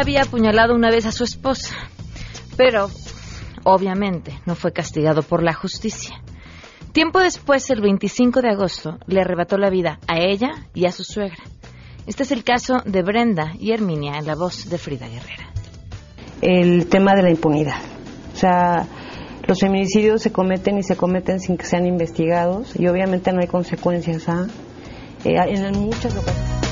había apuñalado una vez a su esposa, pero obviamente no fue castigado por la justicia. Tiempo después, el 25 de agosto, le arrebató la vida a ella y a su suegra. Este es el caso de Brenda y Herminia en la voz de Frida Guerrera. El tema de la impunidad. O sea, los feminicidios se cometen y se cometen sin que sean investigados y obviamente no hay consecuencias. ¿ah? Eh, en muchas ocasiones.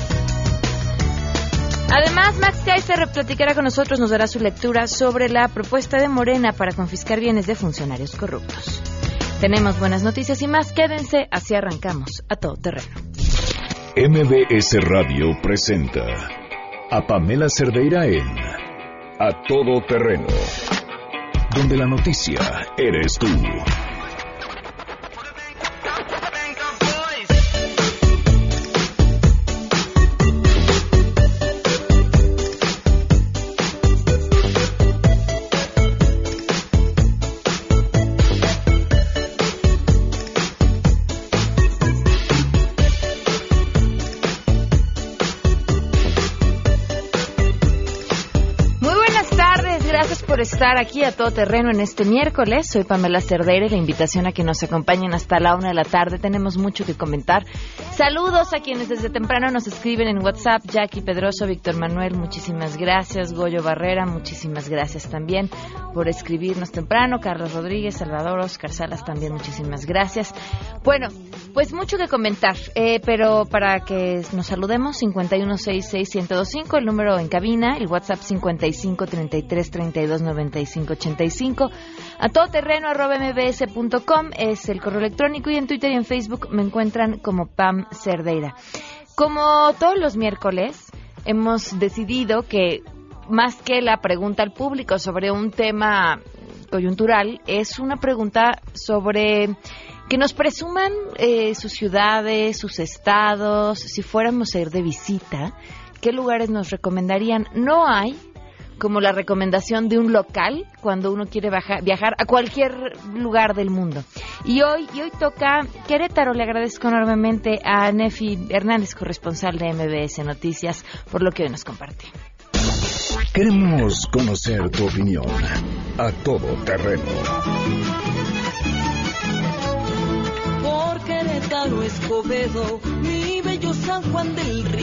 Además, Max Kaiser platicará con nosotros, nos dará su lectura sobre la propuesta de Morena para confiscar bienes de funcionarios corruptos. Tenemos buenas noticias y más, quédense, así arrancamos a todo terreno. MBS Radio presenta a Pamela Cerdeira en A Todo Terreno, donde la noticia eres tú. Estar aquí a todo terreno en este miércoles. Soy Pamela Cerdeira y la invitación a que nos acompañen hasta la una de la tarde. Tenemos mucho que comentar. Saludos a quienes desde temprano nos escriben en WhatsApp. Jackie Pedroso, Víctor Manuel, muchísimas gracias. Goyo Barrera, muchísimas gracias también por escribirnos temprano. Carlos Rodríguez, Salvador, Oscar Salas, también muchísimas gracias. Bueno, pues mucho que comentar, eh, pero para que nos saludemos, 5166125, el número en cabina, el WhatsApp 5533329585, a todoterreno arroba es el correo electrónico y en Twitter y en Facebook me encuentran como Pam Cerdeira. Como todos los miércoles, hemos decidido que más que la pregunta al público sobre un tema coyuntural, es una pregunta sobre que nos presuman eh, sus ciudades, sus estados, si fuéramos a ir de visita, qué lugares nos recomendarían. No hay como la recomendación de un local cuando uno quiere viajar a cualquier lugar del mundo. Y hoy, y hoy toca Querétaro. Le agradezco enormemente a Nefi Hernández, corresponsal de MBS Noticias, por lo que hoy nos comparte. Queremos conocer tu opinión a todo terreno Querétaro, Escobedo, mi bello San Juan del Río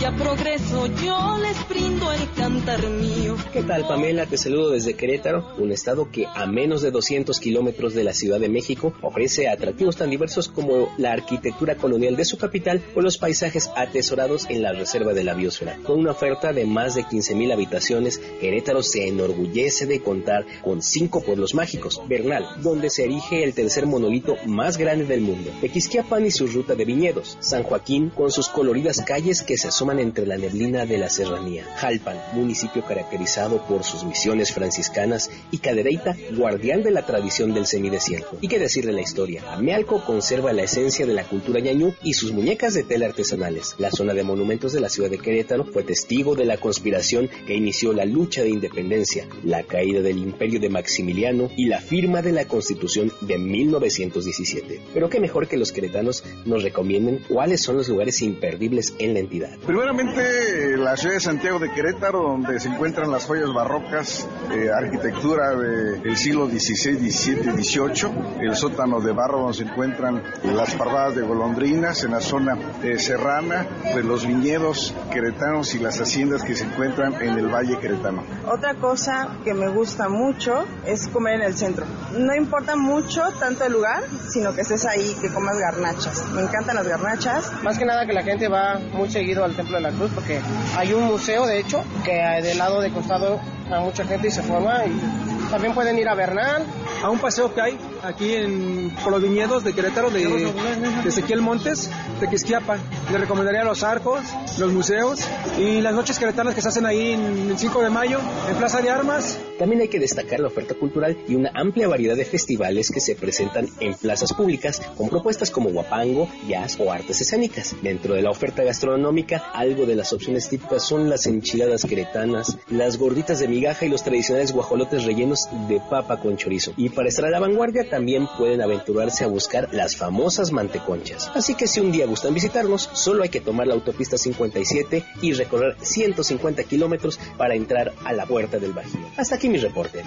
Progreso, yo les brindo el cantar mío. ¿Qué tal, Pamela? Te saludo desde Querétaro, un estado que a menos de 200 kilómetros de la Ciudad de México ofrece atractivos tan diversos como la arquitectura colonial de su capital o los paisajes atesorados en la Reserva de la Biosfera. Con una oferta de más de 15.000 habitaciones, Querétaro se enorgullece de contar con cinco pueblos mágicos. Bernal, donde se erige el tercer monolito más grande del mundo. Tequisquiapan y su ruta de viñedos. San Joaquín, con sus coloridas calles que se asoman entre la neblina de la serranía. Jalpan, municipio caracterizado por sus misiones franciscanas, y Cadereyta, guardián de la tradición del semidesierto. ¿Y qué decir de la historia? Amealco conserva la esencia de la cultura ñañú y sus muñecas de tela artesanales. La zona de monumentos de la ciudad de Querétaro fue testigo de la conspiración que inició la lucha de independencia, la caída del imperio de Maximiliano y la firma de la constitución de 1917. Pero qué mejor que los queretanos nos recomienden cuáles son los lugares imperdibles en la entidad. Primeramente, la ciudad de Santiago de Querétaro, donde se encuentran las joyas barrocas, eh, arquitectura del siglo XVI, XVII, XVIII, el sótano de barro donde se encuentran las parvadas de golondrinas en la zona eh, serrana, de los viñedos queretanos y las haciendas que se encuentran en el Valle Queretano. Otra cosa que me gusta mucho es comer en el centro. No importa mucho tanto el lugar, sino que estés ahí, que comas garnachas. Me encantan las garnachas. Más que nada que la gente va muy seguido al templo de la Cruz porque hay un museo, de hecho, que del lado de costado a mucha gente y se forma y también pueden ir a Bernal. A un paseo que hay aquí en, por los viñedos de Querétaro, de, de Ezequiel Montes, de Quisquiapan. Le recomendaría los arcos, los museos y las noches queretanas que se hacen ahí en el 5 de mayo, en Plaza de Armas. También hay que destacar la oferta cultural y una amplia variedad de festivales que se presentan en plazas públicas con propuestas como guapango, jazz o artes escénicas. Dentro de la oferta gastronómica, algo de las opciones típicas son las enchiladas queretanas, las gorditas de migaja y los tradicionales guajolotes rellenos de papa con chorizo. Y para estar a la vanguardia también pueden aventurarse a buscar las famosas manteconchas. Así que si un día gustan visitarnos, solo hay que tomar la autopista 57 y recorrer 150 kilómetros para entrar a la puerta del Bajío. Hasta aquí mi reporte.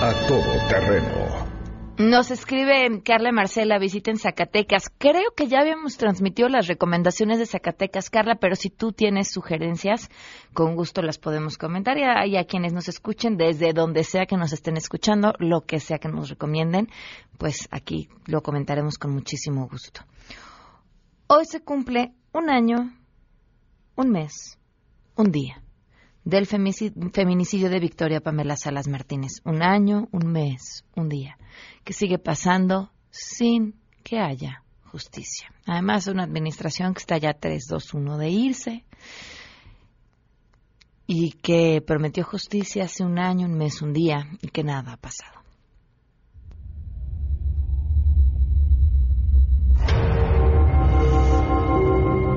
A todo terreno. Nos escribe Carla Marcela, visiten Zacatecas. Creo que ya habíamos transmitido las recomendaciones de Zacatecas, Carla, pero si tú tienes sugerencias, con gusto las podemos comentar. Y a, quienes nos escuchen, desde donde sea que nos estén escuchando, lo que sea que nos recomienden, pues aquí lo comentaremos con muchísimo gusto. Hoy se cumple un año, un mes, un día del feminicidio de Victoria Pamela Salas Martínez. Un año, un mes, un día, que sigue pasando sin que haya justicia. Además, una administración que está ya 3-2-1 de irse y que prometió justicia hace un año, un mes, un día y que nada ha pasado.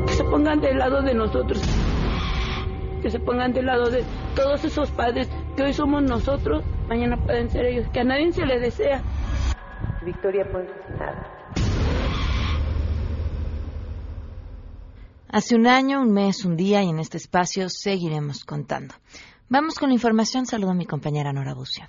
Que se pongan del lado de nosotros que se pongan del lado de todos esos padres que hoy somos nosotros, mañana pueden ser ellos, que a nadie se le desea. Victoria Ponce. Hace un año, un mes, un día y en este espacio seguiremos contando. Vamos con la información. Saludo a mi compañera Nora Bucio.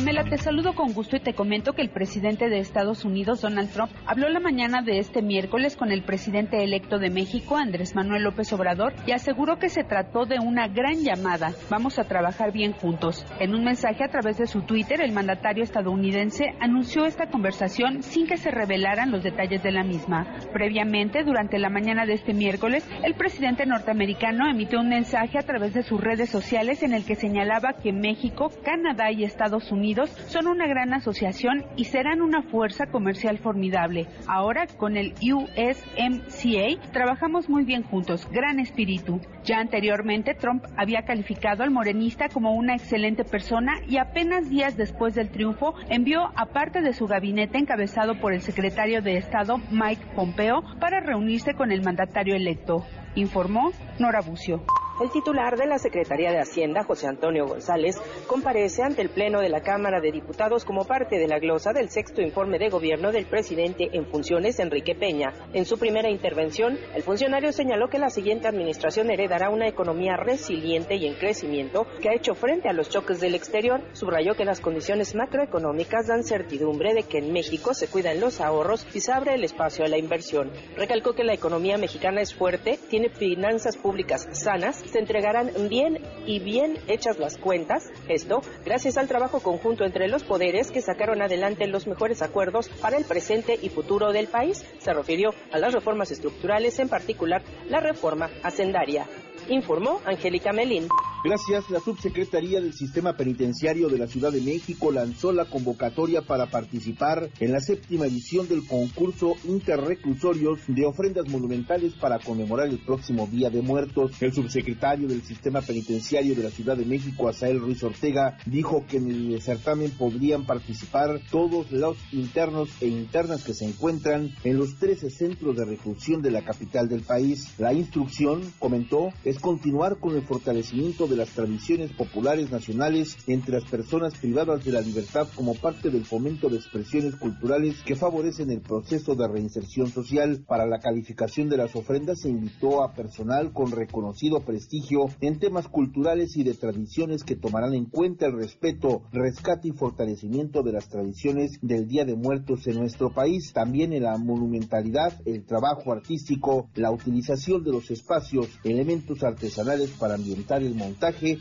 Pamela, te saludo con gusto y te comento que el presidente de Estados Unidos, Donald Trump, habló la mañana de este miércoles con el presidente electo de México, Andrés Manuel López Obrador, y aseguró que se trató de una gran llamada. Vamos a trabajar bien juntos. En un mensaje a través de su Twitter, el mandatario estadounidense anunció esta conversación sin que se revelaran los detalles de la misma. Previamente, durante la mañana de este miércoles, el presidente norteamericano emitió un mensaje a través de sus redes sociales en el que señalaba que México, Canadá y Estados Unidos son una gran asociación y serán una fuerza comercial formidable. Ahora, con el USMCA, trabajamos muy bien juntos, gran espíritu. Ya anteriormente, Trump había calificado al morenista como una excelente persona y apenas días después del triunfo envió a parte de su gabinete encabezado por el secretario de Estado Mike Pompeo para reunirse con el mandatario electo, informó Nora Bucio. El titular de la Secretaría de Hacienda, José Antonio González, comparece ante el Pleno de la Cámara de Diputados como parte de la glosa del sexto informe de gobierno del presidente en funciones, Enrique Peña. En su primera intervención, el funcionario señaló que la siguiente administración heredará una economía resiliente y en crecimiento que ha hecho frente a los choques del exterior. Subrayó que las condiciones macroeconómicas dan certidumbre de que en México se cuidan los ahorros y se abre el espacio a la inversión. Recalcó que la economía mexicana es fuerte, tiene finanzas públicas sanas, se entregarán bien y bien hechas las cuentas, esto gracias al trabajo conjunto entre los poderes que sacaron adelante los mejores acuerdos para el presente y futuro del país. Se refirió a las reformas estructurales, en particular la reforma hacendaria informó Angélica Melín. Gracias, la Subsecretaría del Sistema Penitenciario de la Ciudad de México lanzó la convocatoria para participar en la séptima edición del concurso Interreclusorios de ofrendas monumentales para conmemorar el próximo Día de Muertos. El subsecretario del Sistema Penitenciario de la Ciudad de México, Asael Ruiz Ortega, dijo que en el certamen podrían participar todos los internos e internas que se encuentran en los 13 centros de reclusión de la capital del país. La instrucción, comentó, es continuar con el fortalecimiento de las tradiciones populares nacionales entre las personas privadas de la libertad como parte del fomento de expresiones culturales que favorecen el proceso de reinserción social. Para la calificación de las ofrendas se invitó a personal con reconocido prestigio en temas culturales y de tradiciones que tomarán en cuenta el respeto, rescate y fortalecimiento de las tradiciones del Día de Muertos en nuestro país, también en la monumentalidad, el trabajo artístico, la utilización de los espacios, elementos artesanales para ambientar el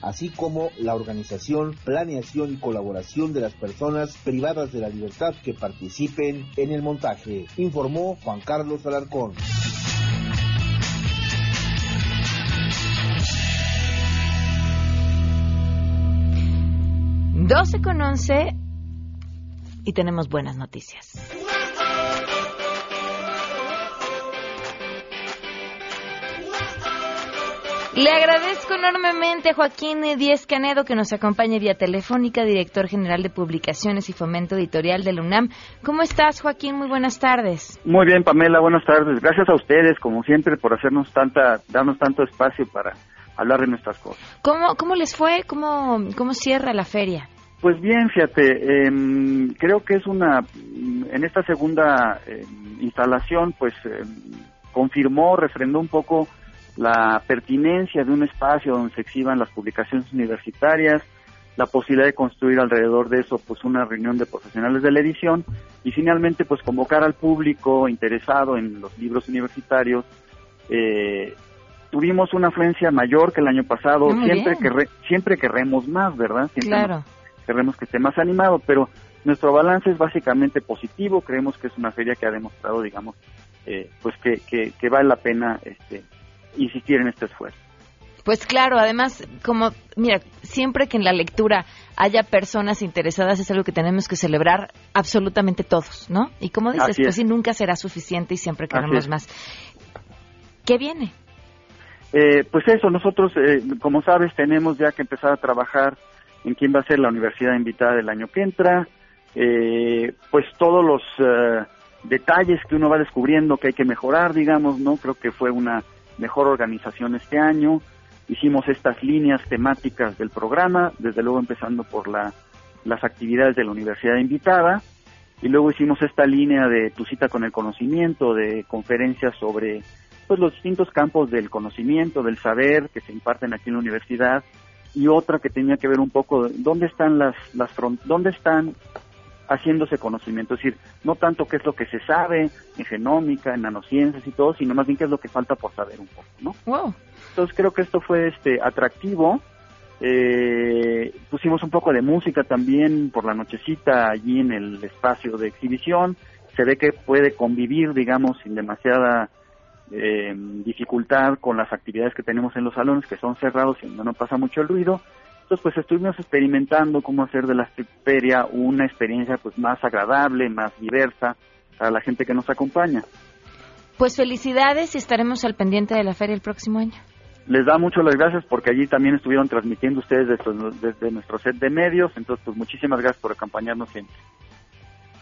así como la organización, planeación y colaboración de las personas privadas de la libertad que participen en el montaje, informó Juan Carlos Alarcón. Doce con once y tenemos buenas noticias. Le agradezco enormemente a Joaquín Díez Canedo que nos acompañe vía telefónica, director general de publicaciones y fomento editorial de la UNAM. ¿Cómo estás, Joaquín? Muy buenas tardes. Muy bien, Pamela, buenas tardes. Gracias a ustedes, como siempre, por hacernos tanta, darnos tanto espacio para hablar de nuestras cosas. ¿Cómo, cómo les fue? ¿Cómo, cómo cierra la feria? Pues bien, fíjate, em, creo que es una, en esta segunda em, instalación, pues em, confirmó, refrendó un poco la pertinencia de un espacio donde se exhiban las publicaciones universitarias, la posibilidad de construir alrededor de eso pues una reunión de profesionales de la edición y finalmente pues convocar al público interesado en los libros universitarios. Eh, tuvimos una afluencia mayor que el año pasado, siempre que siempre querremos más, ¿verdad? Siempre claro. Queremos que esté más animado, pero nuestro balance es básicamente positivo, creemos que es una feria que ha demostrado, digamos, eh, pues que, que, que vale la pena este, insistir en este esfuerzo. Pues claro, además, como, mira, siempre que en la lectura haya personas interesadas es algo que tenemos que celebrar absolutamente todos, ¿no? Y como dices, pues sí, nunca será suficiente y siempre queremos más. ¿Qué viene? Eh, pues eso, nosotros, eh, como sabes, tenemos ya que empezar a trabajar en quién va a ser la universidad invitada del año que entra, eh, pues todos los eh, detalles que uno va descubriendo que hay que mejorar, digamos, ¿no? Creo que fue una mejor organización este año. Hicimos estas líneas temáticas del programa, desde luego empezando por la, las actividades de la universidad invitada, y luego hicimos esta línea de tu cita con el conocimiento, de conferencias sobre pues los distintos campos del conocimiento, del saber que se imparten aquí en la universidad, y otra que tenía que ver un poco de dónde están las, las dónde están haciéndose conocimiento, es decir, no tanto qué es lo que se sabe en genómica, en nanociencias y todo, sino más bien qué es lo que falta por saber un poco, ¿no? Wow. Entonces creo que esto fue este atractivo. Eh, pusimos un poco de música también por la nochecita allí en el espacio de exhibición. Se ve que puede convivir, digamos, sin demasiada eh, dificultad con las actividades que tenemos en los salones, que son cerrados y no pasa mucho el ruido. Entonces, pues estuvimos experimentando cómo hacer de la feria una experiencia pues más agradable, más diversa para la gente que nos acompaña. Pues felicidades y estaremos al pendiente de la feria el próximo año. Les da mucho las gracias porque allí también estuvieron transmitiendo ustedes desde, desde nuestro set de medios, entonces pues muchísimas gracias por acompañarnos siempre.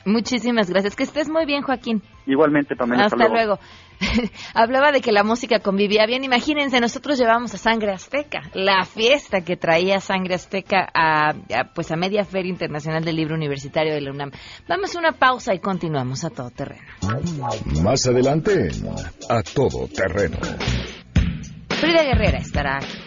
Muchísimas gracias. Que estés muy bien, Joaquín. Igualmente, Pamela. Hasta, luego. Hablaba de que la música convivía bien. Imagínense, nosotros llevamos a Sangre Azteca, la fiesta que traía Sangre Azteca a, pues a media Feria Internacional del Libro Universitario de la UNAM. Vamos a una pausa y continuamos a todo terreno. Más adelante, a todo terreno. Frida Guerrera estará aquí.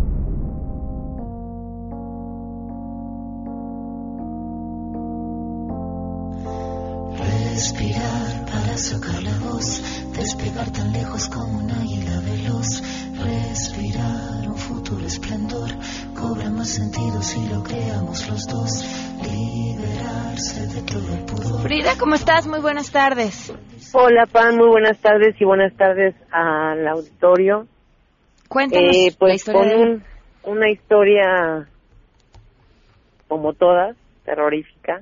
Respirar para sacar la voz, despegar tan lejos como un águila veloz. Respirar un futuro esplendor, cobra más sentido si lo creamos los dos. Liberarse de todo el pudor. Frida, ¿cómo estás? Muy buenas tardes. Hola, Pan, muy buenas tardes y buenas tardes al auditorio. Cuéntanos eh, pues la historia con de- un- una historia como todas, terrorífica.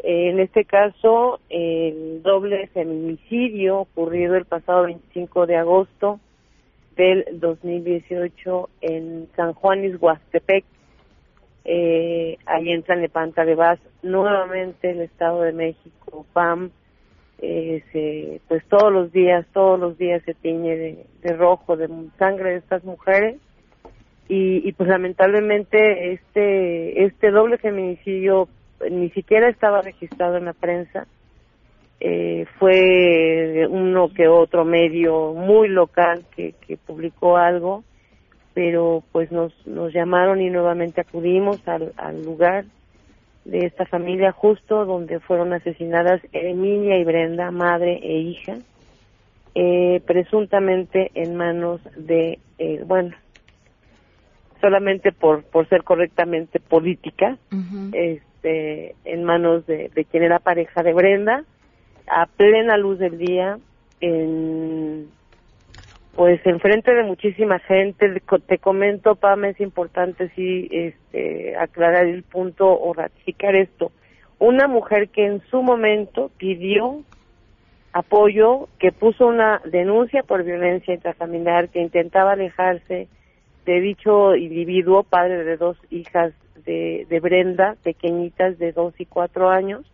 En este caso, el doble feminicidio ocurrido el pasado 25 de agosto del 2018 en San Juan Huastepec, eh, ahí en de Vaz, nuevamente el Estado de México, PAM, eh, pues todos los días, todos los días se tiñe de, de rojo, de sangre de estas mujeres. Y, y pues lamentablemente este este doble feminicidio ni siquiera estaba registrado en la prensa. Eh, fue uno que otro medio muy local que, que publicó algo pero pues nos nos llamaron y nuevamente acudimos al, al lugar de esta familia justo donde fueron asesinadas Emilia y Brenda madre e hija eh, presuntamente en manos de eh, bueno solamente por, por ser correctamente política, este, en manos de, de quien era pareja de Brenda, a plena luz del día, en pues enfrente de muchísima gente, te comento, Pam, es importante sí este, aclarar el punto o ratificar esto. Una mujer que en su momento pidió apoyo, que puso una denuncia por violencia intrafamiliar, que intentaba alejarse de dicho individuo, padre de dos hijas de, de Brenda, pequeñitas de dos y cuatro años.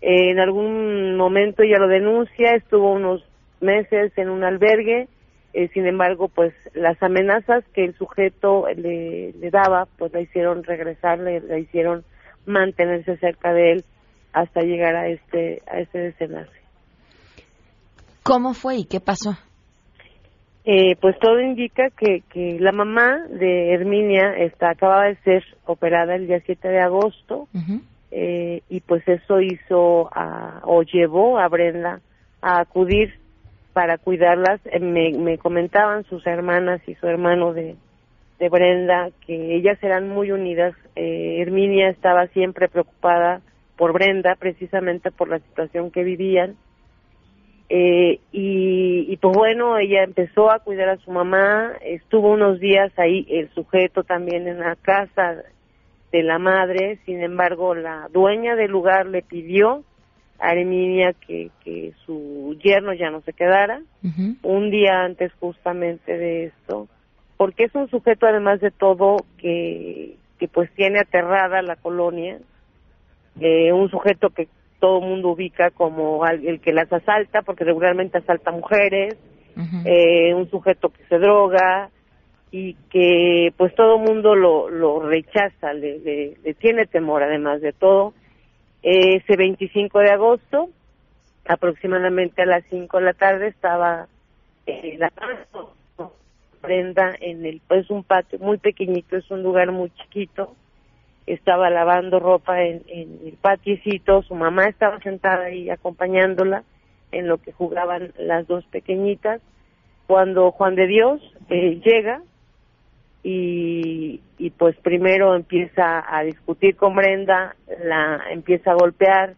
en algún momento ella lo denuncia, estuvo unos meses en un albergue, eh, sin embargo, pues las amenazas que el sujeto le, daba, pues la hicieron regresar, le, la hicieron mantenerse cerca de él hasta llegar a este a este desenlace. ¿Cómo fue y qué pasó? Eh, pues todo indica que, que la mamá de Herminia está acababa de ser operada el día 7 de agosto eh, y pues eso hizo o llevó a Brenda a acudir para cuidarlas. Eh, me, me comentaban sus hermanas y su hermano de, de Brenda que ellas eran muy unidas. Eh, Herminia estaba siempre preocupada por Brenda, precisamente por la situación que vivían. Eh, y, y pues bueno, ella empezó a cuidar a su mamá, estuvo unos días ahí el sujeto también en la casa de la madre, sin embargo la dueña del lugar le pidió a Herminia que, que su yerno ya no se quedara, un día antes justamente de esto, porque es un sujeto además de todo que, que pues tiene aterrada la colonia, eh, un sujeto que todo el mundo ubica como el que las asalta, porque regularmente asalta mujeres, eh, un sujeto que se droga y que pues todo el mundo lo, lo rechaza, le, le tiene temor además de todo. Ese 25 de agosto, aproximadamente a las 5 de la tarde, estaba eh, la prenda en el, pues un patio muy pequeñito, es un lugar muy chiquito, estaba lavando ropa en, el patiecito, su mamá estaba sentada ahí acompañándola en lo que jugaban las dos pequeñitas, cuando Juan de Dios eh, llega y, y pues primero empieza a discutir con Brenda, la empieza a golpear.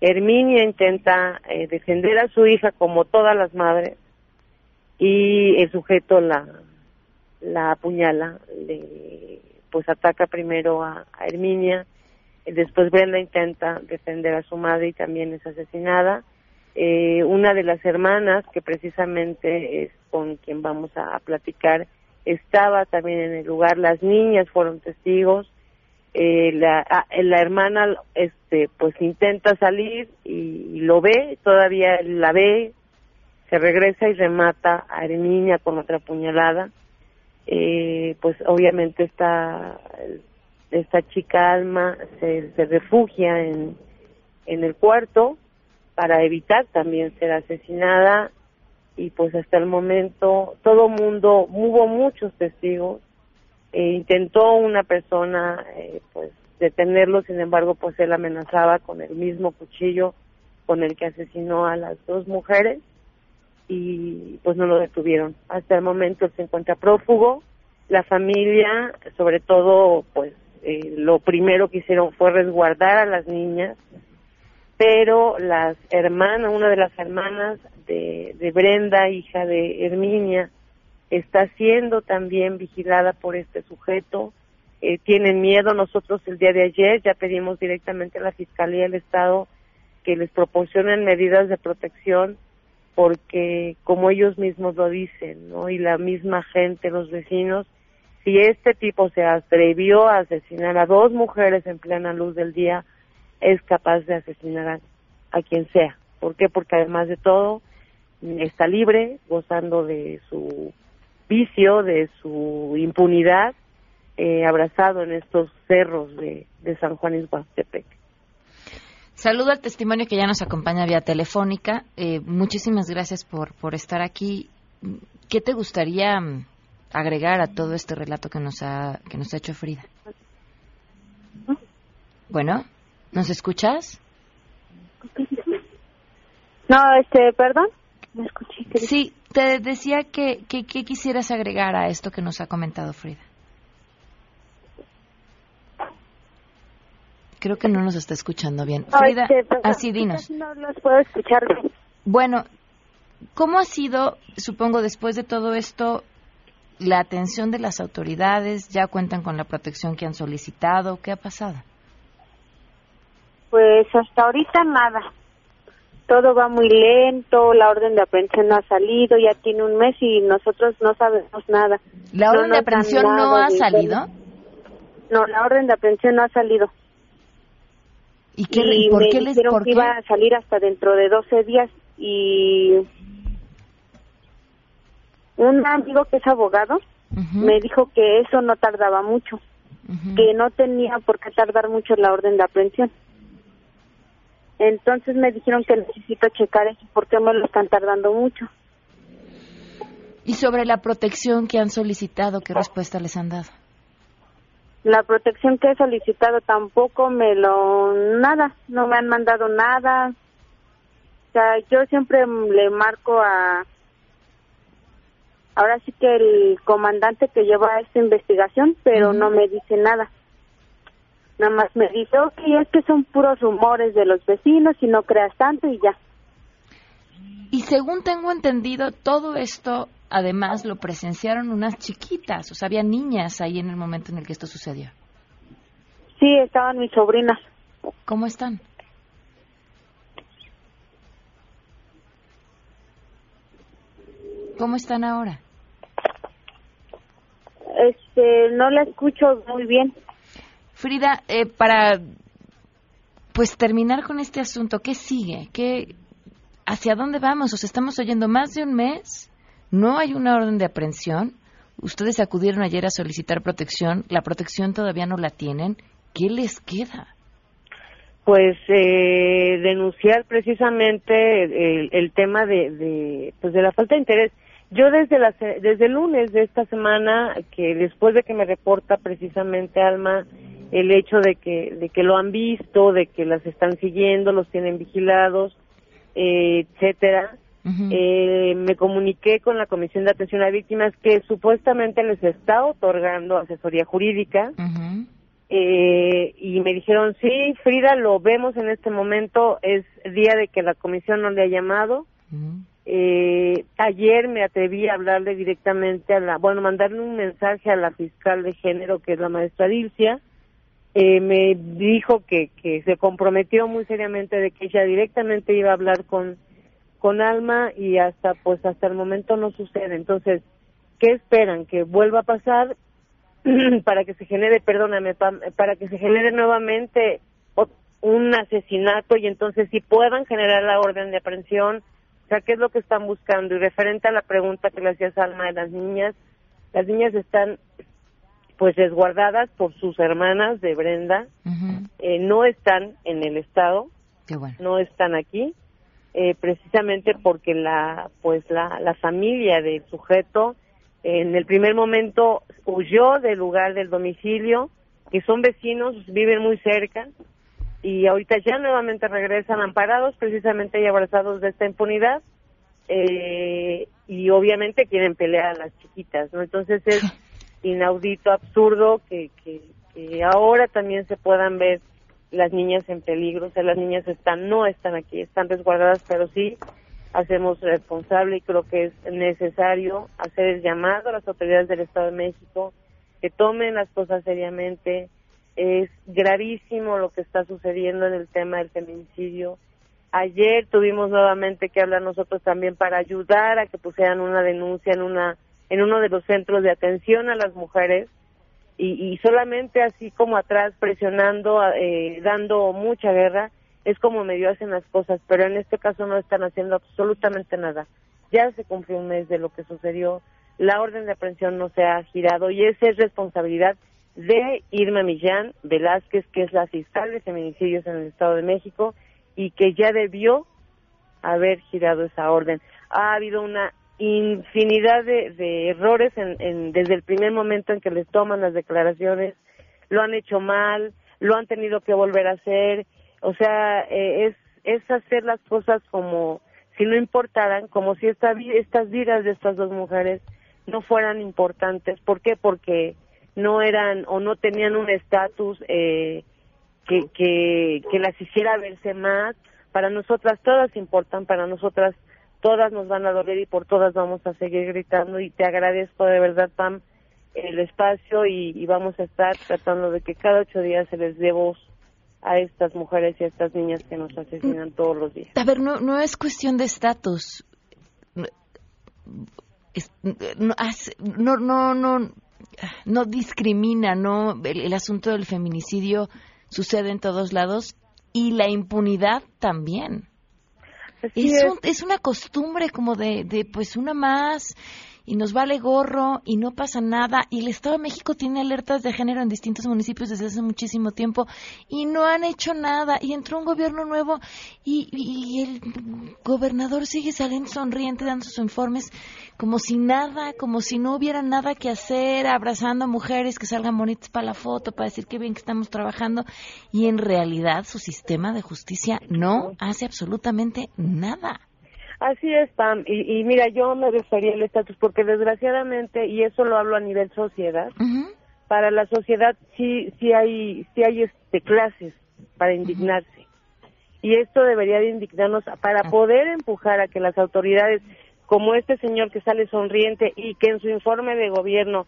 Herminia intenta eh, defender a su hija como todas las madres y el sujeto la, la apuñala, le, pues ataca primero a, a Herminia, después Brenda intenta defender a su madre y también es asesinada. Eh, una de las hermanas, que precisamente es con quien vamos a platicar, estaba también en el lugar, las niñas fueron testigos, eh, la, la hermana este pues intenta salir y, lo ve, todavía la ve, se regresa y remata a niña con otra puñalada. Eh, pues obviamente esta, esta chica Alma se, refugia en, en el cuarto para evitar también ser asesinada. Y pues hasta el momento todo mundo, hubo muchos testigos, e intentó una persona eh, pues detenerlo, sin embargo pues él amenazaba con el mismo cuchillo con el que asesinó a las dos mujeres y pues no lo detuvieron. Hasta el momento se encuentra prófugo, la familia sobre todo pues eh, lo primero que hicieron fue resguardar a las niñas, pero las hermanas, una de las hermanas de, Brenda, hija de Herminia, está siendo también vigilada por este sujeto. Eh, tienen miedo. Nosotros el día de ayer ya pedimos directamente a la Fiscalía del Estado que les proporcionen medidas de protección porque como ellos mismos lo dicen, ¿no? Y la misma gente, los vecinos, si este tipo se atrevió a asesinar a dos mujeres en plena luz del día, es capaz de asesinar a, a quien sea. ¿Por qué? Porque además de todo, está libre, gozando de su vicio, de su impunidad, eh, abrazado en estos cerros de, San Juan Isguastepec. Saludo al testimonio que ya nos acompaña vía telefónica. Eh, muchísimas gracias por, por estar aquí. ¿Qué te gustaría mm, agregar a todo este relato que nos ha, que nos ha hecho Frida? Bueno, ¿nos escuchas? No, este, perdón. Sí, te decía que, que, quisieras agregar a esto que nos ha comentado Frida. Creo que no nos está escuchando bien. Frida, así dinos. No los puedo escuchar bien. Bueno, ¿cómo ha sido, supongo, después de todo esto, la atención de las autoridades? ¿Ya cuentan con la protección que han solicitado? ¿Qué ha pasado? Pues hasta ahorita nada. Todo va muy lento, la orden de aprehensión no ha salido, ya tiene un mes y nosotros no sabemos nada. ¿La No orden de aprehensión no ha salido? No, la orden de aprehensión no ha salido. ¿Y, qué, y por me qué les dijeron por que qué? iba a salir hasta dentro de 12 días y un amigo que es abogado me dijo que eso no tardaba mucho, que no tenía por qué tardar mucho la orden de aprehensión. Entonces me dijeron que necesito checar eso porque me lo están tardando mucho. ¿Y sobre la protección que han solicitado, qué respuesta les han dado? La protección que he solicitado tampoco me lo... nada, no me han mandado nada. O sea, yo siempre le marco a... Ahora sí que el comandante que lleva esta investigación, pero no me dice nada. Nada más me dice, ok, es que son puros rumores de los vecinos y no creas tanto y ya. Y según tengo entendido, todo esto además lo presenciaron unas chiquitas, o sea, había niñas ahí en el momento en el que esto sucedió. Sí, estaban mis sobrinas. ¿Cómo están? ¿Cómo están ahora? Este, no la escucho muy bien. Frida, eh, para pues terminar con este asunto, ¿qué sigue? ¿Qué, ¿Hacia dónde vamos? O sea, estamos oyendo más de un mes, no hay una orden de aprehensión, ustedes acudieron ayer a solicitar protección, la protección todavía no la tienen, ¿qué les queda? pues eh, denunciar precisamente el, el tema de, pues de la falta de interés. Yo desde la desde el lunes de esta semana que después de que me reporta precisamente Alma el hecho de que de que lo han visto de que las están siguiendo los tienen vigilados eh, etcétera eh, me comuniqué con la Comisión de Atención a Víctimas que supuestamente les está otorgando asesoría jurídica eh, y me dijeron, sí, Frida, lo vemos en este momento, es día de que la comisión no le ha llamado. Eh, ayer me atreví a hablarle directamente a la, bueno, mandarle un mensaje a la fiscal de género, que es la maestra Dilcia. Eh, me dijo que, que se comprometió muy seriamente de que ella directamente iba a hablar con, con Alma y hasta, pues hasta el momento no sucede. Entonces, ¿qué esperan? ¿Que vuelva a pasar? para que se genere, perdóname, para que se genere nuevamente un asesinato y entonces sí puedan generar la orden de aprehensión. O sea, ¿qué es lo que están buscando? Y referente a la pregunta que le hacías Alma de las niñas, las niñas están pues resguardadas por sus hermanas de Brenda, eh, no están en el estado, Qué bueno. no están aquí, eh, precisamente porque la pues la, la familia del sujeto en el primer momento huyó del lugar del domicilio, que son vecinos, viven muy cerca, y ahorita ya nuevamente regresan amparados, precisamente y abrazados de esta impunidad, eh, y obviamente quieren pelear a las chiquitas, ¿no? Entonces es inaudito, absurdo que, que, que ahora también se puedan ver las niñas en peligro, o sea, las niñas están, no están aquí, están resguardadas, pero sí hacemos responsable y creo que es necesario hacer el llamado a las autoridades del Estado de México que tomen las cosas seriamente. Es gravísimo lo que está sucediendo en el tema del feminicidio. Ayer tuvimos nuevamente que hablar nosotros también para ayudar a que pusieran una denuncia en una en uno de los centros de atención a las mujeres y, y solamente así como atrás presionando, eh, dando mucha guerra, es como medio hacen las cosas, pero en este caso no están haciendo absolutamente nada. Ya se cumplió un mes de lo que sucedió, la orden de aprehensión no se ha girado y esa es responsabilidad de Irma Millán Velázquez, que es la fiscal de feminicidios en el Estado de México y que ya debió haber girado esa orden. Ha habido una infinidad de, de errores en, en- desde el primer momento en que les toman las declaraciones, lo han hecho mal, lo han tenido que volver a hacer, o sea, eh, es, es hacer las cosas como si no importaran, como si esta, estas vidas de estas dos mujeres no fueran importantes. ¿Por qué? Porque no eran o no tenían un estatus eh, que, que, que las hiciera verse más. Para nosotras todas importan, para nosotras todas nos van a doler y por todas vamos a seguir gritando y te agradezco de verdad, Pam, el espacio y, vamos a estar tratando de que cada ocho días se les dé voz a estas mujeres y a estas niñas que nos asesinan todos los días. A ver, no, no es cuestión de estatus. No, no, no, no, discrimina, no. El, asunto del feminicidio sucede en todos lados y la impunidad también. Es, es. una costumbre como de, de, pues, una más y nos vale gorro y no pasa nada. Y el Estado de México tiene alertas de género en distintos municipios desde hace muchísimo tiempo y no han hecho nada. Y entró un gobierno nuevo y, el gobernador sigue saliendo sonriente dando sus informes como si nada, como si no hubiera nada que hacer, abrazando a mujeres que salgan bonitas para la foto, para decir qué bien que estamos trabajando. Y en realidad su sistema de justicia no hace absolutamente nada. Así es, Pam. Y, mira, yo me refería al estatus porque desgraciadamente, y eso lo hablo a nivel sociedad, para la sociedad sí, sí hay, sí hay este, clases para indignarse. Y esto debería de indignarnos para poder empujar a que las autoridades, como este señor que sale sonriente y que en su informe de gobierno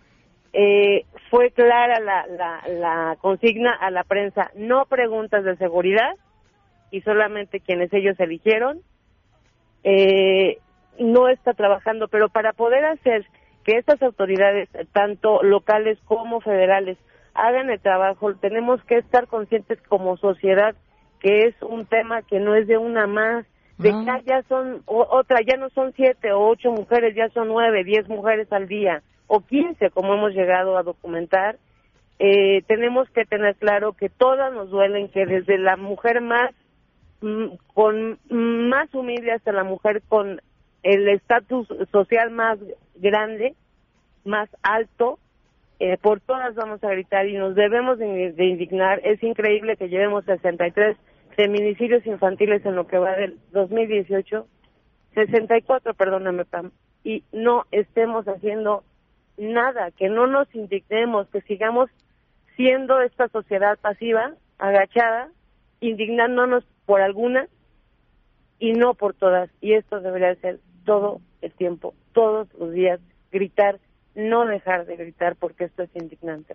eh, fue clara la, la, la consigna a la prensa, no preguntas de seguridad y solamente quienes ellos eligieron, eh, no está trabajando, pero para poder hacer que estas autoridades, tanto locales como federales, hagan el trabajo, tenemos que estar conscientes como sociedad que es un tema que no es de una más, de que ya son otra, ya no son siete o ocho mujeres, ya son nueve, diez mujeres al día o quince, como hemos llegado a documentar. Eh, tenemos que tener claro que todas nos duelen, que desde la mujer más con más humilde hasta la mujer con el estatus social más grande, más alto, eh, por todas vamos a gritar y nos debemos de, indignar. Es increíble que llevemos 63 feminicidios infantiles en lo que va del 2018, 64, perdóname, Pam, y no estemos haciendo nada, que no nos indignemos, que sigamos siendo esta sociedad pasiva, agachada, indignándonos por alguna y no por todas. Y esto debería ser todo el tiempo, todos los días, gritar, no dejar de gritar porque esto es indignante.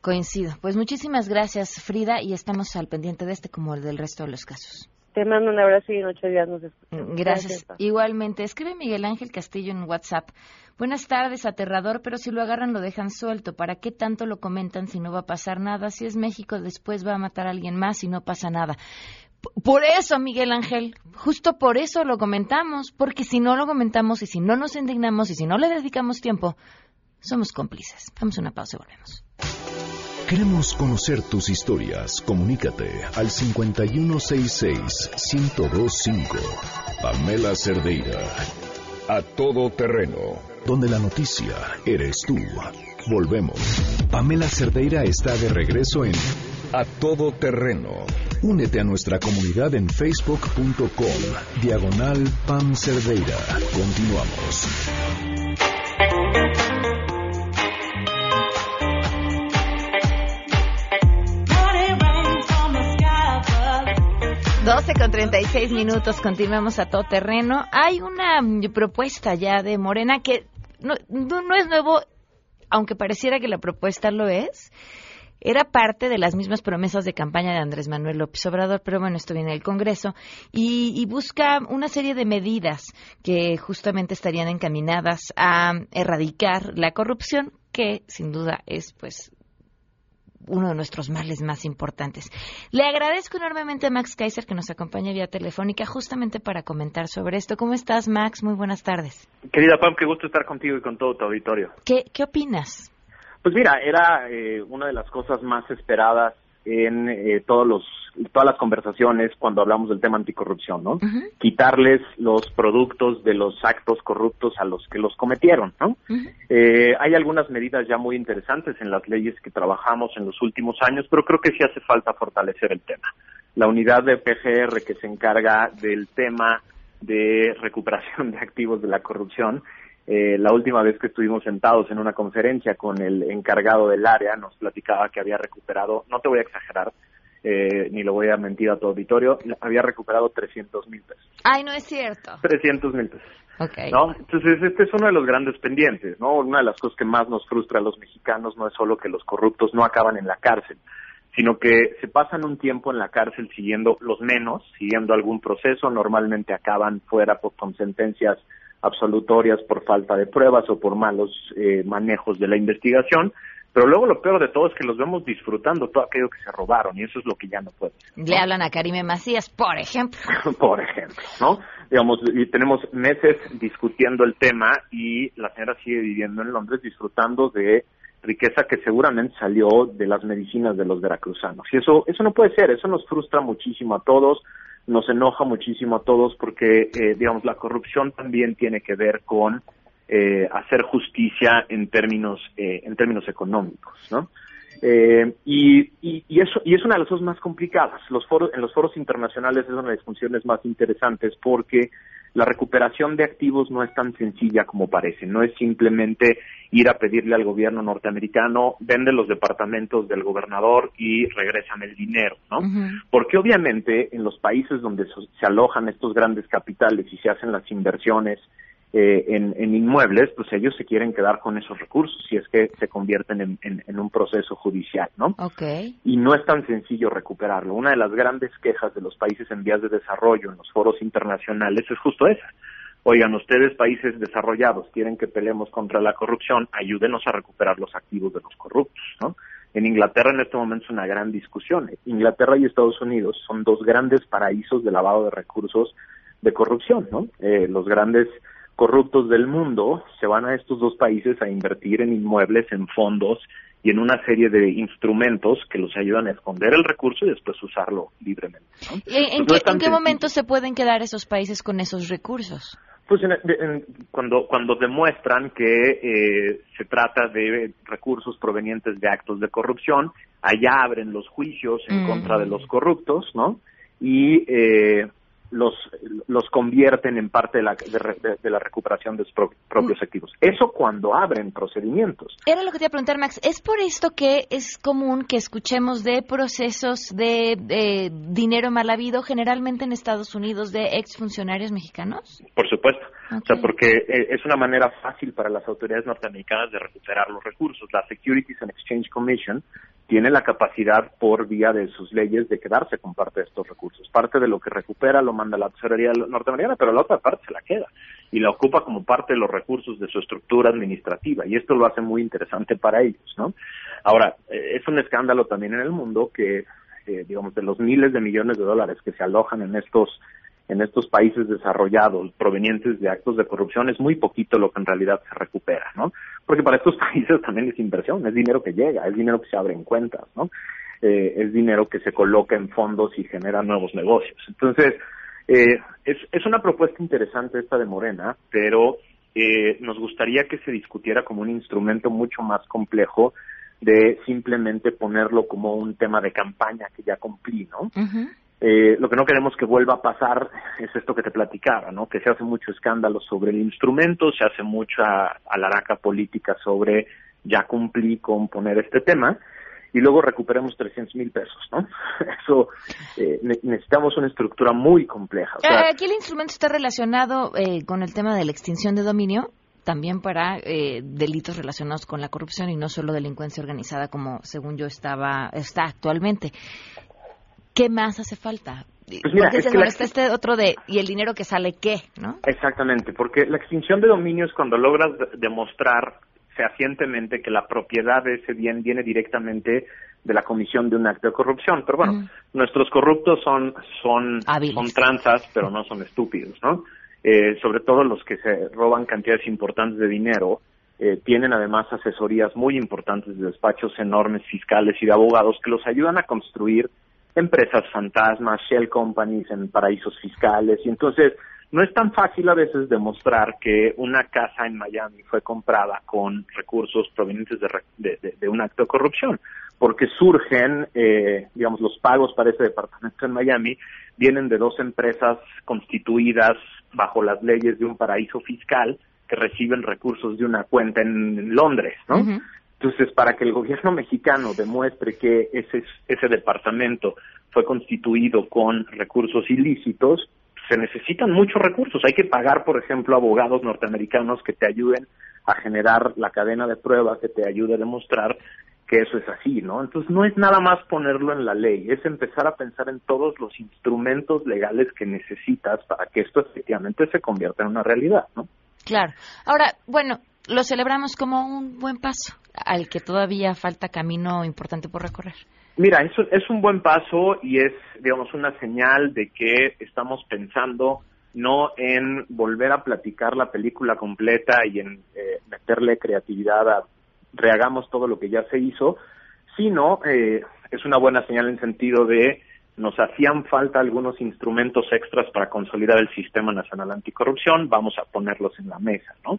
Coincido. Pues muchísimas gracias, Frida, y estamos al pendiente de este como el del resto de los casos. Te mando un abrazo y en ocho días nos escuchamos. Gracias. Igualmente. Escribe Miguel Ángel Castillo en WhatsApp. Buenas tardes, aterrador, pero si lo agarran lo dejan suelto. ¿Para qué tanto lo comentan si no va a pasar nada? Si es México, después va a matar a alguien más y no pasa nada. Por eso, Miguel Ángel, justo por eso lo comentamos, porque si no lo comentamos y si no nos indignamos y si no le dedicamos tiempo, somos cómplices. Vamos a una pausa y volvemos. Queremos conocer tus historias. Comunícate al 5166-1025. Pamela Cerdeira. A todo terreno. Donde la noticia eres tú. Volvemos. Pamela Cerdeira está de regreso en A todo terreno Únete a nuestra comunidad en facebook.com, diagonal Pam Cerdeira. Continuamos. Doce con treinta y seis minutos, continuamos a todo terreno. Hay una propuesta ya de Morena que no, no es nuevo, aunque pareciera que la propuesta lo es era parte de las mismas promesas de campaña de Andrés Manuel López Obrador, pero bueno, esto viene del Congreso, y, busca una serie de medidas que justamente estarían encaminadas a erradicar la corrupción, que sin duda es pues uno de nuestros males más importantes. Le agradezco enormemente a Max Kaiser que nos acompaña vía telefónica justamente para comentar sobre esto. ¿Cómo estás, Max? Muy buenas tardes. Querida Pam, qué gusto estar contigo y con todo tu auditorio. ¿Qué, qué opinas? Pues mira, era eh, una de las cosas más esperadas en eh, todos los todas las conversaciones cuando hablamos del tema anticorrupción, ¿no? Quitarles los productos de los actos corruptos a los que los cometieron, ¿no? eh, hay algunas medidas ya muy interesantes en las leyes que trabajamos en los últimos años, pero creo que sí hace falta fortalecer el tema. La unidad de PGR que se encarga del tema de recuperación de activos de la corrupción eh, la última vez que estuvimos sentados en una conferencia con el encargado del área nos platicaba que había recuperado, no te voy a exagerar, eh, ni lo voy a mentir a tu auditorio, había recuperado 300 mil pesos. Ay, no es cierto. 300 mil pesos. Okay. ¿no? Entonces, este es uno de los grandes pendientes, ¿no? Una de las cosas que más nos frustra a los mexicanos no es solo que los corruptos no acaban en la cárcel, sino que se pasan un tiempo en la cárcel siguiendo los menos, siguiendo algún proceso, normalmente acaban fuera por, con sentencias absolutorias por falta de pruebas o por malos eh, manejos de la investigación, pero luego lo peor de todo es que los vemos disfrutando todo aquello que se robaron y eso es lo que ya no puede ser. ¿no? Le hablan a Karime Macías, por ejemplo. por ejemplo, ¿no? Digamos, y tenemos meses discutiendo el tema y la señora sigue viviendo en Londres disfrutando de riqueza que seguramente salió de las medicinas de los veracruzanos. Y eso, eso no puede ser, eso nos frustra muchísimo a todos, nos enoja muchísimo a todos porque, eh, digamos, la corrupción también tiene que ver con eh, hacer justicia en términos, eh, en términos económicos, ¿no? Eh, y, y, y, eso y es una de las cosas más complicadas. Los foros, en los foros internacionales es una de las funciones más interesantes porque la recuperación de activos no es tan sencilla como parece. No es simplemente ir a pedirle al gobierno norteamericano, vende los departamentos del gobernador y regresan el dinero, ¿no? Porque obviamente en los países donde se alojan estos grandes capitales y se hacen las inversiones eh, en, en, inmuebles, pues ellos se quieren quedar con esos recursos si es que se convierten en, en, en, un proceso judicial, ¿no? Okay. Y no es tan sencillo recuperarlo. Una de las grandes quejas de los países en vías de desarrollo en los foros internacionales es justo esa. Oigan, ustedes países desarrollados quieren que peleemos contra la corrupción, ayúdenos a recuperar los activos de los corruptos, ¿no? En Inglaterra en este momento es una gran discusión. Inglaterra y Estados Unidos son dos grandes paraísos de lavado de recursos de corrupción, ¿no? Eh, los grandes corruptos del mundo se van a estos dos países a invertir en inmuebles, en fondos y en una serie de instrumentos que los ayudan a esconder el recurso y después usarlo libremente. ¿no? ¿En, Pues qué, ¿en qué momento se pueden quedar esos países con esos recursos? Pues en, en, cuando, cuando demuestran que eh, se trata de recursos provenientes de actos de corrupción, allá abren los juicios en Mm. contra de los corruptos, ¿no? Y eh, los, los convierten en parte de la, de, de, de la recuperación de sus pro, propios activos. Eso cuando abren procedimientos. Era lo que te iba a preguntar, Max. ¿Es por esto que es común que escuchemos de procesos de, de dinero mal habido generalmente en Estados Unidos de exfuncionarios mexicanos? Por supuesto. Okay. O sea, porque eh, es una manera fácil para las autoridades norteamericanas de recuperar los recursos. La Securities and Exchange Commission tiene la capacidad por vía de sus leyes de quedarse con parte de estos recursos. Parte de lo que recupera lo manda la tesorería norteamericana, pero la otra parte se la queda y la ocupa como parte de los recursos de su estructura administrativa y esto lo hace muy interesante para ellos, ¿no? Ahora, eh, es un escándalo también en el mundo que, eh, digamos, de los miles de millones de dólares que se alojan en estos en estos países desarrollados provenientes de actos de corrupción es muy poquito lo que en realidad se recupera, ¿no? Porque para estos países también es inversión, es dinero que llega, es dinero que se abre en cuentas, ¿no? Eh, es dinero que se coloca en fondos y genera nuevos negocios. Entonces, eh, es, es una propuesta interesante esta de Morena, pero eh, nos gustaría que se discutiera como un instrumento mucho más complejo de simplemente ponerlo como un tema de campaña que ya cumplí, ¿no? Uh -huh. Eh, lo que no queremos que vuelva a pasar es esto que te platicaba, ¿no? Que se hace mucho escándalo sobre el instrumento, se hace mucha alaraca política sobre ya cumplí con poner este tema y luego recuperemos 300 mil pesos, ¿no? Eso eh, necesitamos una estructura muy compleja. O sea, Aquí el instrumento está relacionado eh, con el tema de la extinción de dominio también para eh, delitos relacionados con la corrupción y no solo delincuencia organizada como según yo estaba está actualmente. ¿qué más hace falta? Pues mira, porque es que la... está este otro de, ¿y el dinero que sale qué? ¿no? Exactamente, porque la extinción de dominio es cuando logras demostrar fehacientemente que la propiedad de ese bien viene directamente de la comisión de un acto de corrupción. Pero bueno, mm. nuestros corruptos son, son, son tranzas, pero no son estúpidos, ¿no? Eh, sobre todo los que se roban cantidades importantes de dinero, eh, tienen además asesorías muy importantes de despachos enormes fiscales y de abogados que los ayudan a construir empresas fantasmas, shell companies en paraísos fiscales y entonces no es tan fácil a veces demostrar que una casa en Miami fue comprada con recursos provenientes de, de, de, de un acto de corrupción, porque surgen, eh, digamos, los pagos para ese departamento en Miami vienen de dos empresas constituidas bajo las leyes de un paraíso fiscal que reciben recursos de una cuenta en, en Londres, ¿no? Uh -huh. Entonces, para que el gobierno mexicano demuestre que ese, ese departamento fue constituido con recursos ilícitos, se necesitan muchos recursos. Hay que pagar, por ejemplo, abogados norteamericanos que te ayuden a generar la cadena de pruebas, que te ayude a demostrar que eso es así, ¿no? Entonces no es nada más ponerlo en la ley, es empezar a pensar en todos los instrumentos legales que necesitas para que esto efectivamente se convierta en una realidad, ¿no? Claro. Ahora, bueno, lo celebramos como un buen paso, al que todavía falta camino importante por recorrer. Mira, eso es un buen paso y es, digamos, una señal de que estamos pensando no en volver a platicar la película completa y en eh, meterle creatividad a rehagamos todo lo que ya se hizo, sino eh, es una buena señal en sentido de nos hacían falta algunos instrumentos extras para consolidar el Sistema Nacional Anticorrupción, vamos a ponerlos en la mesa, ¿no?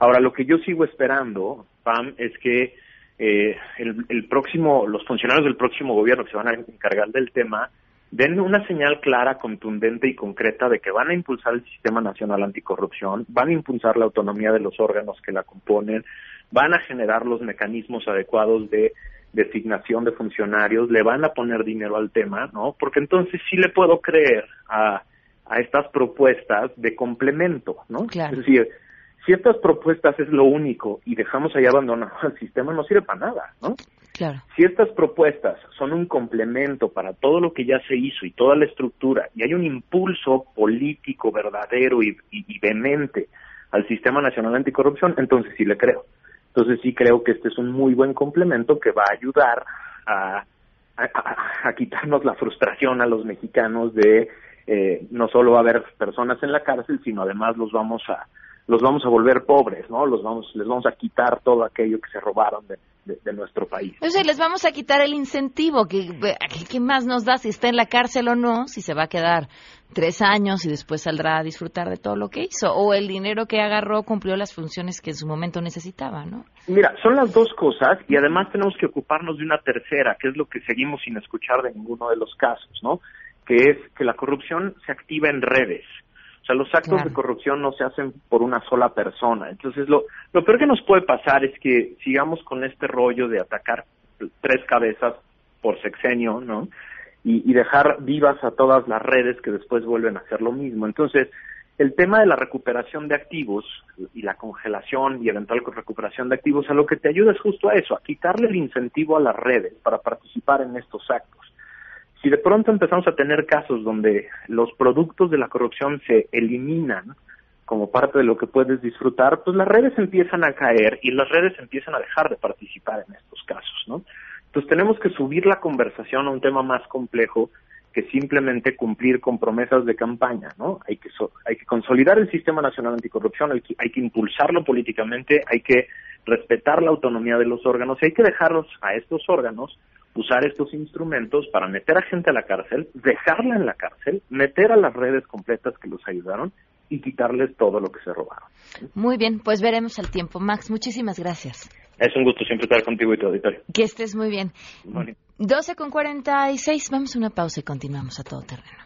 Ahora, lo que yo sigo esperando, Pam, es que eh, el, próximo, los funcionarios del próximo gobierno que se van a encargar del tema den una señal clara, contundente y concreta de que van a impulsar el Sistema Nacional Anticorrupción, van a impulsar la autonomía de los órganos que la componen, van a generar los mecanismos adecuados de designación de funcionarios, le van a poner dinero al tema, ¿no? Porque entonces sí le puedo creer a, a estas propuestas de complemento, ¿no? Es decir, si estas propuestas es lo único y dejamos ahí abandonado al sistema, no sirve para nada, ¿no? Claro. Si estas propuestas son un complemento para todo lo que ya se hizo y toda la estructura, y hay un impulso político verdadero y, y, vehemente al Sistema Nacional Anticorrupción, entonces sí le creo. Entonces sí creo que este es un muy buen complemento que va a ayudar a, a, quitarnos la frustración a los mexicanos de eh, no solo haber personas en la cárcel, sino además los vamos a los vamos a volver pobres, ¿no? Los vamos, les vamos a quitar todo aquello que se robaron de, de, nuestro país. O sea, les vamos a quitar el incentivo, que, ¿qué más nos da si está en la cárcel o no? Si se va a quedar tres años y después saldrá a disfrutar de todo lo que hizo, o el dinero que agarró cumplió las funciones que en su momento necesitaba, ¿no? Mira, son las dos cosas y además tenemos que ocuparnos de una tercera, que es lo que seguimos sin escuchar de ninguno de los casos, ¿no? Que es que la corrupción se activa en redes o sea, los actos de corrupción no se hacen por una sola persona. Entonces, lo, lo peor que nos puede pasar es que sigamos con este rollo de atacar tres cabezas por sexenio, ¿no? Y, y dejar vivas a todas las redes que después vuelven a hacer lo mismo. Entonces, el tema de la recuperación de activos y la congelación y eventual recuperación de activos a lo que te ayuda es justo a eso, a quitarle el incentivo a las redes para participar en estos actos si de pronto empezamos a tener casos donde los productos de la corrupción se eliminan como parte de lo que puedes disfrutar, pues las redes empiezan a caer y las redes empiezan a dejar de participar en estos casos, ¿no? Entonces tenemos que subir la conversación a un tema más complejo que simplemente cumplir con promesas de campaña, ¿no? Hay que hay que consolidar el sistema nacional anticorrupción, hay que, hay que impulsarlo políticamente, hay que respetar la autonomía de los órganos y hay que dejarlos a estos órganos usar estos instrumentos para meter a gente a la cárcel, dejarla en la cárcel, meter a las redes completas que los ayudaron y quitarles todo lo que se robaron. Muy bien, pues veremos al tiempo. Max, muchísimas gracias. Es un gusto siempre estar contigo y tu auditorio. Que estés muy bien. 12 con 46, vamos a una pausa y continuamos a todo terreno.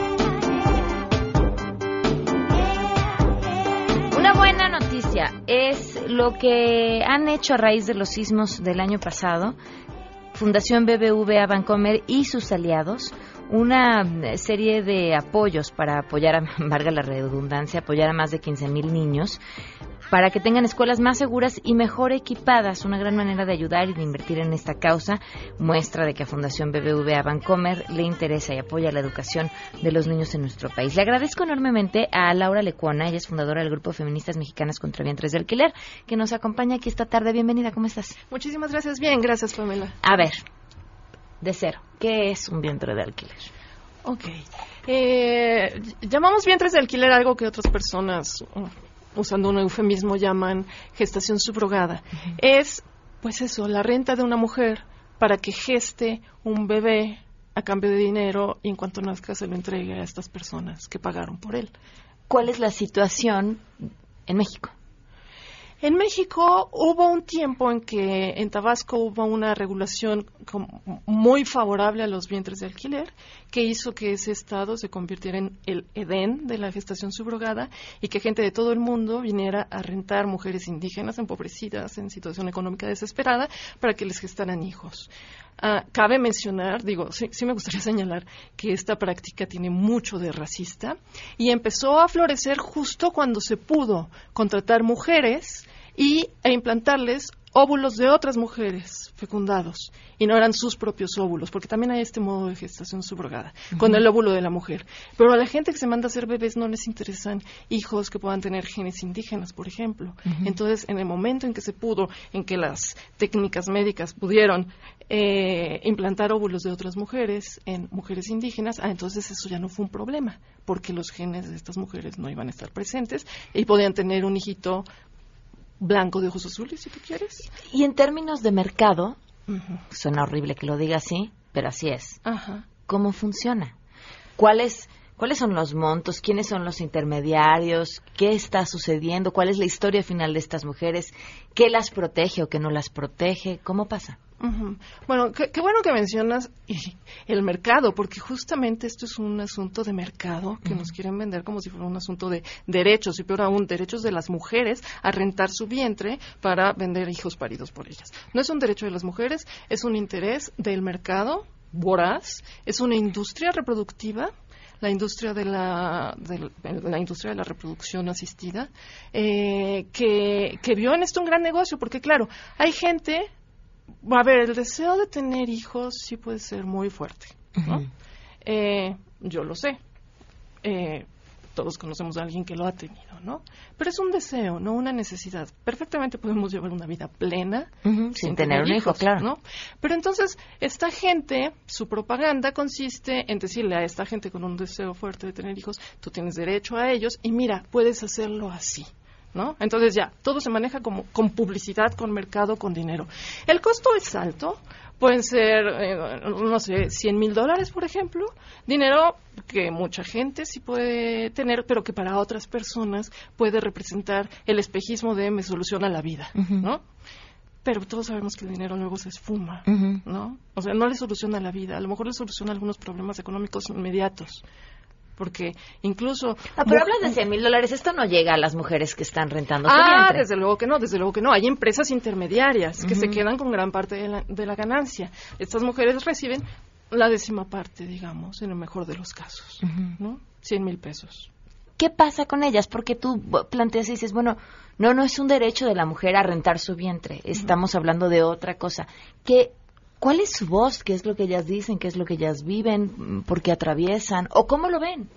Es lo que han hecho a raíz de los sismos del año pasado. Fundación BBVA Bancomer y sus aliados una serie de apoyos para apoyar, a, valga la redundancia, apoyar a más de 15.000 niños para que tengan escuelas más seguras y mejor equipadas. Una gran manera de ayudar y de invertir en esta causa. Muestra de que a Fundación BBVA Bancomer le interesa y apoya la educación de los niños en nuestro país. Le agradezco enormemente a Laura Lecuona, ella es fundadora del Grupo Feministas Mexicanas contra Vientres de Alquiler, que nos acompaña aquí esta tarde. Bienvenida, ¿cómo estás? Muchísimas gracias. Bien, gracias, Pamela. A ver, de cero, ¿qué es un vientre de alquiler? Ok. Eh, llamamos vientres de alquiler algo que otras personas usando un eufemismo, llaman gestación subrogada. Es, pues eso, la renta de una mujer para que geste un bebé a cambio de dinero y en cuanto nazca se lo entregue a estas personas que pagaron por él. cuál es la situación en México. En México hubo un tiempo en que en Tabasco hubo una regulación muy favorable a los vientres de alquiler que hizo que ese estado se convirtiera en el Edén de la gestación subrogada y que gente de todo el mundo viniera a rentar mujeres indígenas empobrecidas en situación económica desesperada para que les gestaran hijos. Ah, cabe mencionar, digo, sí, sí, me gustaría señalar que esta práctica tiene mucho de racista y empezó a florecer justo cuando se pudo contratar mujeres y, e implantarles óvulos de otras mujeres fecundados y no eran sus propios óvulos, porque también hay este modo de gestación subrogada, con el óvulo de la mujer. Pero a la gente que se manda a hacer bebés no les interesan hijos que puedan tener genes indígenas, por ejemplo. Entonces, en el momento en que se pudo, en que las técnicas médicas pudieron eh, implantar óvulos de otras mujeres en mujeres indígenas, ah, entonces eso ya no fue un problema, porque los genes de estas mujeres no iban a estar presentes y podían tener un hijito blanco de ojos azules, si tú quieres. Y en términos de mercado, suena horrible que lo diga así, pero así es. ¿Cómo funciona? ¿Cuáles ¿Cuáles son los montos? ¿Quiénes son los intermediarios? ¿Qué está sucediendo? ¿Cuál es la historia final de estas mujeres? ¿Qué las protege o qué no las protege? ¿Cómo pasa? Bueno, qué, bueno que mencionas el mercado, porque justamente esto es un asunto de mercado que nos quieren vender como si fuera un asunto de derechos, y peor aún, derechos de las mujeres a rentar su vientre para vender hijos paridos por ellas. No es un derecho de las mujeres, es un interés del mercado voraz, es una industria reproductiva la industria de la, la industria de la reproducción asistida, eh, que, que vio en esto un gran negocio, porque claro, hay gente a ver, el deseo de tener hijos sí puede ser muy fuerte, ¿no? eh, yo lo sé. Eh, todos conocemos a alguien que lo ha tenido, ¿no? Pero es un deseo, no una necesidad. Perfectamente podemos llevar una vida plena sin, tener, un hijo, claro. ¿no? Pero entonces, esta gente, su propaganda consiste en decirle a esta gente con un deseo fuerte de tener hijos, tú tienes derecho a ellos y mira, puedes hacerlo así. ¿No? Entonces ya, todo se maneja como con publicidad, con mercado, con dinero. El costo es alto, pueden ser, eh, no sé, 100 mil dólares, por ejemplo, dinero que mucha gente sí puede tener, pero que para otras personas puede representar el espejismo de me soluciona la vida, ¿no? Pero todos sabemos que el dinero luego se esfuma, ¿no? O sea, no le soluciona la vida, a lo mejor le soluciona algunos problemas económicos inmediatos, porque incluso... Ah, pero hablas de 100 mil dólares, esto no llega a las mujeres que están rentando Ah, desde luego que no, desde luego que no. Hay empresas intermediarias que se quedan con gran parte de la, de la ganancia. Estas mujeres reciben la décima parte, digamos, en el mejor de los casos, ¿no? 100 mil pesos. ¿Qué pasa con ellas? Porque tú planteas y dices, bueno, no, no es un derecho de la mujer a rentar su vientre, estamos hablando de otra cosa. ¿Qué, ¿Cuál es su voz? ¿Qué es lo que ellas dicen? ¿Qué es lo que ellas viven? ¿Por qué atraviesan? ¿O cómo lo ven?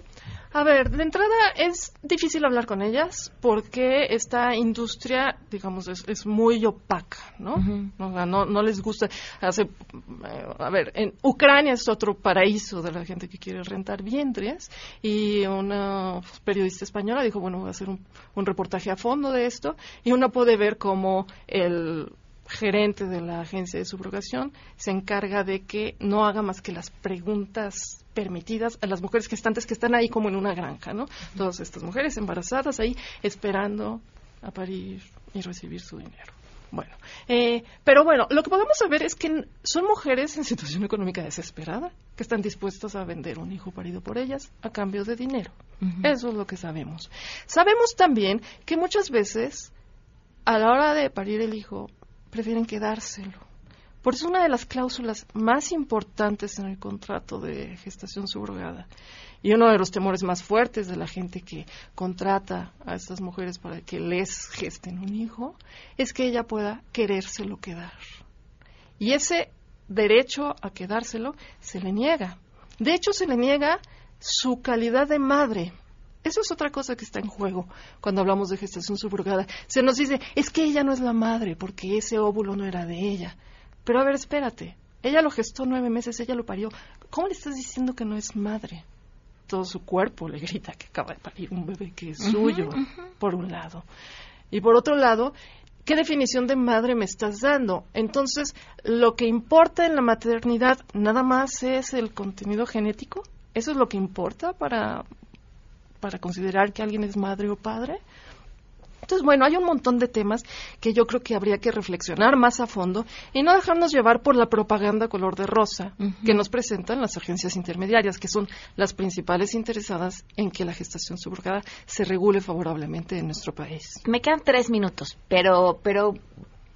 A ver, de entrada es difícil hablar con ellas porque esta industria, digamos, es, muy opaca, ¿no? ¿no? ¿no? les gusta. Hace, eh, a ver, en Ucrania es otro paraíso de la gente que quiere rentar vientres y una periodista española dijo, bueno, voy a hacer un, un reportaje a fondo de esto y uno puede ver cómo el gerente de la agencia de subrogación se encarga de que no haga más que las preguntas permitidas a las mujeres gestantes que están ahí como en una granja, ¿no? Todas estas mujeres embarazadas ahí esperando a parir y recibir su dinero. Bueno, eh, pero bueno, lo que podemos saber es que son mujeres en situación económica desesperada que están dispuestas a vender un hijo parido por ellas a cambio de dinero. Eso es lo que sabemos. Sabemos también que muchas veces a la hora de parir el hijo prefieren quedárselo. Por eso una de las cláusulas más importantes en el contrato de gestación subrogada y uno de los temores más fuertes de la gente que contrata a estas mujeres para que les gesten un hijo es que ella pueda querérselo quedar. Y ese derecho a quedárselo se le niega. De hecho, se le niega su calidad de madre. Eso es otra cosa que está en juego cuando hablamos de gestación subrogada. Se nos dice, es que ella no es la madre porque ese óvulo no era de ella. Pero a ver, espérate. Ella lo gestó nueve meses, ella lo parió. ¿Cómo le estás diciendo que no es madre? Todo su cuerpo le grita que acaba de parir un bebé que es suyo, por un lado. Y por otro lado, ¿qué definición de madre me estás dando? Entonces, lo que importa en la maternidad nada más es el contenido genético. ¿Eso es lo que importa para para considerar que alguien es madre o padre. Entonces, bueno, hay un montón de temas que yo creo que habría que reflexionar más a fondo y no dejarnos llevar por la propaganda color de rosa que nos presentan las agencias intermediarias, que son las principales interesadas en que la gestación subrogada se regule favorablemente en nuestro país. Me quedan tres minutos, pero, pero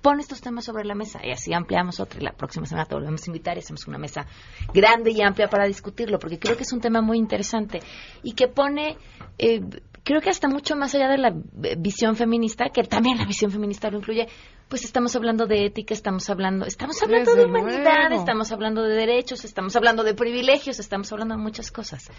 pon estos temas sobre la mesa y así ampliamos otra y la próxima semana te volvemos a invitar y hacemos una mesa grande y amplia para discutirlo, porque creo que es un tema muy interesante y que pone... Eh, creo que hasta mucho más allá de la eh, visión feminista, que también la visión feminista lo incluye, pues estamos hablando de ética, estamos hablando, estamos hablando de humanidad, estamos hablando de derechos, estamos hablando de privilegios, estamos hablando de muchas cosas.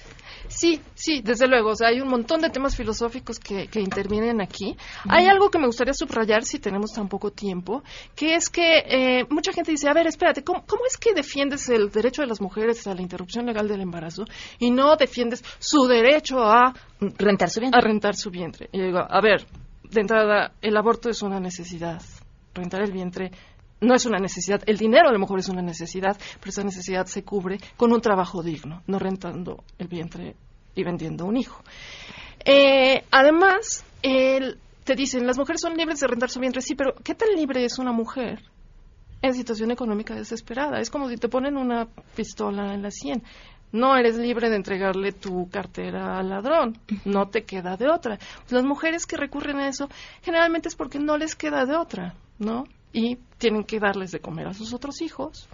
Sí, sí, desde luego, o sea, hay un montón de temas filosóficos que, que intervienen aquí. Hay algo que me gustaría subrayar si tenemos tan poco tiempo, que es que eh, mucha gente dice, a ver, espérate, ¿cómo, ¿cómo es que defiendes el derecho de las mujeres a la interrupción legal del embarazo y no defiendes su derecho a rentar su vientre? A rentar su vientre. Y digo, a ver, de entrada, el aborto es una necesidad rentar el vientre no es una necesidad, el dinero a lo mejor es una necesidad, pero esa necesidad se cubre con un trabajo digno, no rentando el vientre y vendiendo un hijo. Eh, además, te dicen, las mujeres son libres de rentar su vientre, sí, pero ¿qué tan libre es una mujer en situación económica desesperada? Es como si te ponen una pistola en la sien. No eres libre de entregarle tu cartera al ladrón, no te queda de otra. Las mujeres que recurren a eso generalmente es porque no les queda de otra. ¿No? Y tienen que darles de comer a sus otros hijos,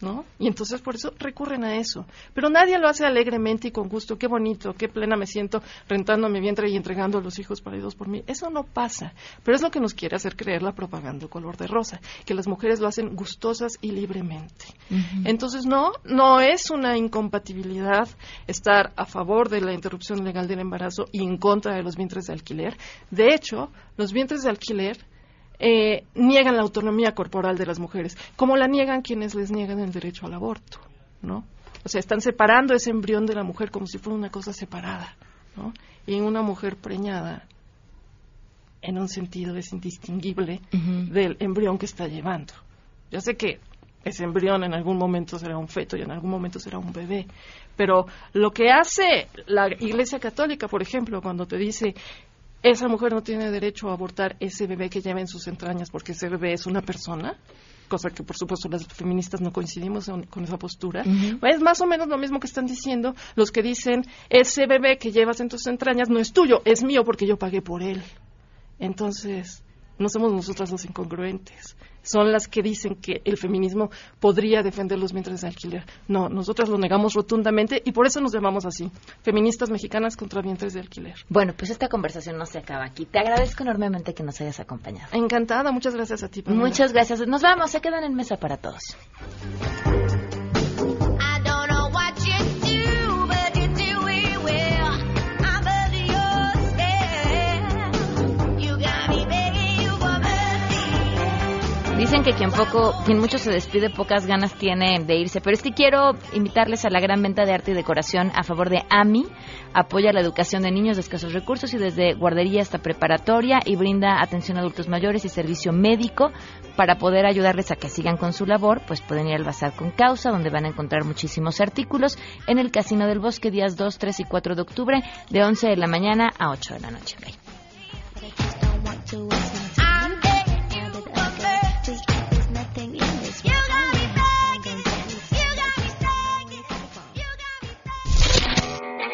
¿no? Y entonces por eso recurren a eso. Pero nadie lo hace alegremente y con gusto. Qué bonito, qué plena me siento rentando mi vientre y entregando a los hijos paridos por mí. Eso no pasa. Pero es lo que nos quiere hacer creer la propaganda color de rosa, que las mujeres lo hacen gustosas y libremente. Entonces no, no es una incompatibilidad estar a favor de la interrupción legal del embarazo y en contra de los vientres de alquiler. De hecho, los vientres de alquiler eh, niegan la autonomía corporal de las mujeres, como la niegan quienes les niegan el derecho al aborto, ¿no? O sea, están separando ese embrión de la mujer como si fuera una cosa separada, ¿no? Y una mujer preñada, en un sentido, es indistinguible del embrión que está llevando. Ya sé que ese embrión en algún momento será un feto y en algún momento será un bebé. Pero lo que hace la Iglesia Católica, por ejemplo, cuando te dice esa mujer no tiene derecho a abortar ese bebé que lleva en sus entrañas porque ese bebé es una persona, cosa que por supuesto las feministas no coincidimos con esa postura. Es más o menos lo mismo que están diciendo los que dicen ese bebé que llevas en tus entrañas no es tuyo, es mío porque yo pagué por él. Entonces, no somos nosotras los incongruentes son las que dicen que el feminismo podría defender los vientres de alquiler. No, nosotras lo negamos rotundamente y por eso nos llamamos así, feministas mexicanas contra vientres de alquiler. Bueno, pues esta conversación no se acaba aquí. Te agradezco enormemente que nos hayas acompañado. Encantada, muchas gracias a ti. Muchas gracias. Nos vamos, se quedan en mesa para todos. Dicen que quien poco, quien mucho se despide, pocas ganas tiene de irse. Pero es que quiero invitarles a la gran venta de arte y decoración a favor de AMI. Apoya la educación de niños de escasos recursos y desde guardería hasta preparatoria y brinda atención a adultos mayores y servicio médico para poder ayudarles a que sigan con su labor. Pues pueden ir al Bazar con Causa, donde van a encontrar muchísimos artículos en el Casino del Bosque, días 2, 3 y 4 de octubre, de 11 de la mañana a 8 de la noche.